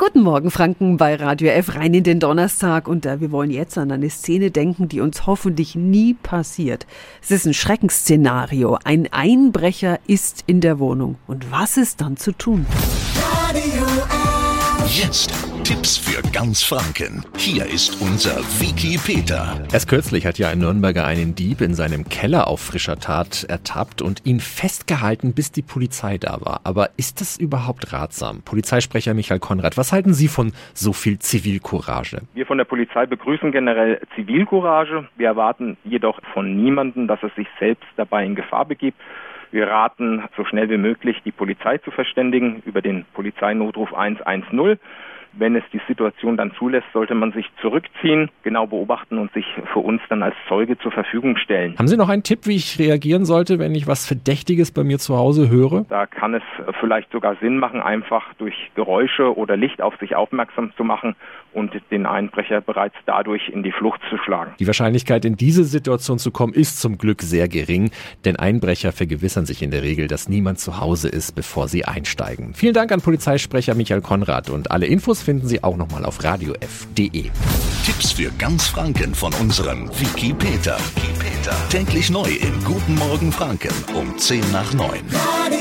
Guten Morgen, Franken, bei Radio F rein in den Donnerstag. Und äh, wir wollen jetzt an eine Szene denken, die uns hoffentlich nie passiert. Es ist ein Schreckensszenario. Ein Einbrecher ist in der Wohnung. Und was ist dann zu tun? Radio. Jetzt Tipps für ganz Franken. Hier ist unser Wiki Peter. Erst kürzlich hat ja ein Nürnberger einen Dieb in seinem Keller auf frischer Tat ertappt und ihn festgehalten, bis die Polizei da war. Aber ist das überhaupt ratsam? Polizeisprecher Michael Konrad, was halten Sie von so viel Zivilcourage? Wir von der Polizei begrüßen generell Zivilcourage. Wir erwarten jedoch von niemandem, dass er sich selbst dabei in Gefahr begibt. Wir raten, so schnell wie möglich die Polizei zu verständigen über den Polizeinotruf 110. Wenn es die Situation dann zulässt, sollte man sich zurückziehen, genau beobachten und sich für uns dann als Zeuge zur Verfügung stellen. Haben Sie noch einen Tipp, wie ich reagieren sollte, wenn ich was Verdächtiges bei mir zu Hause höre? Da kann es vielleicht sogar Sinn machen, einfach durch Geräusche oder Licht auf sich aufmerksam zu machen und den Einbrecher bereits dadurch in die Flucht zu schlagen. Die Wahrscheinlichkeit, in diese Situation zu kommen, ist zum Glück sehr gering, denn Einbrecher vergewissern sich in der Regel, dass niemand zu Hause ist, bevor sie einsteigen. Vielen Dank an Polizeisprecher Michael Konrad und alle Infos finden Sie auch nochmal auf radiof.de. Tipps für ganz Franken von unserem Wiki Peter. Wiki Peter. Täglich neu im Guten Morgen Franken um 10 nach 9. Radio F.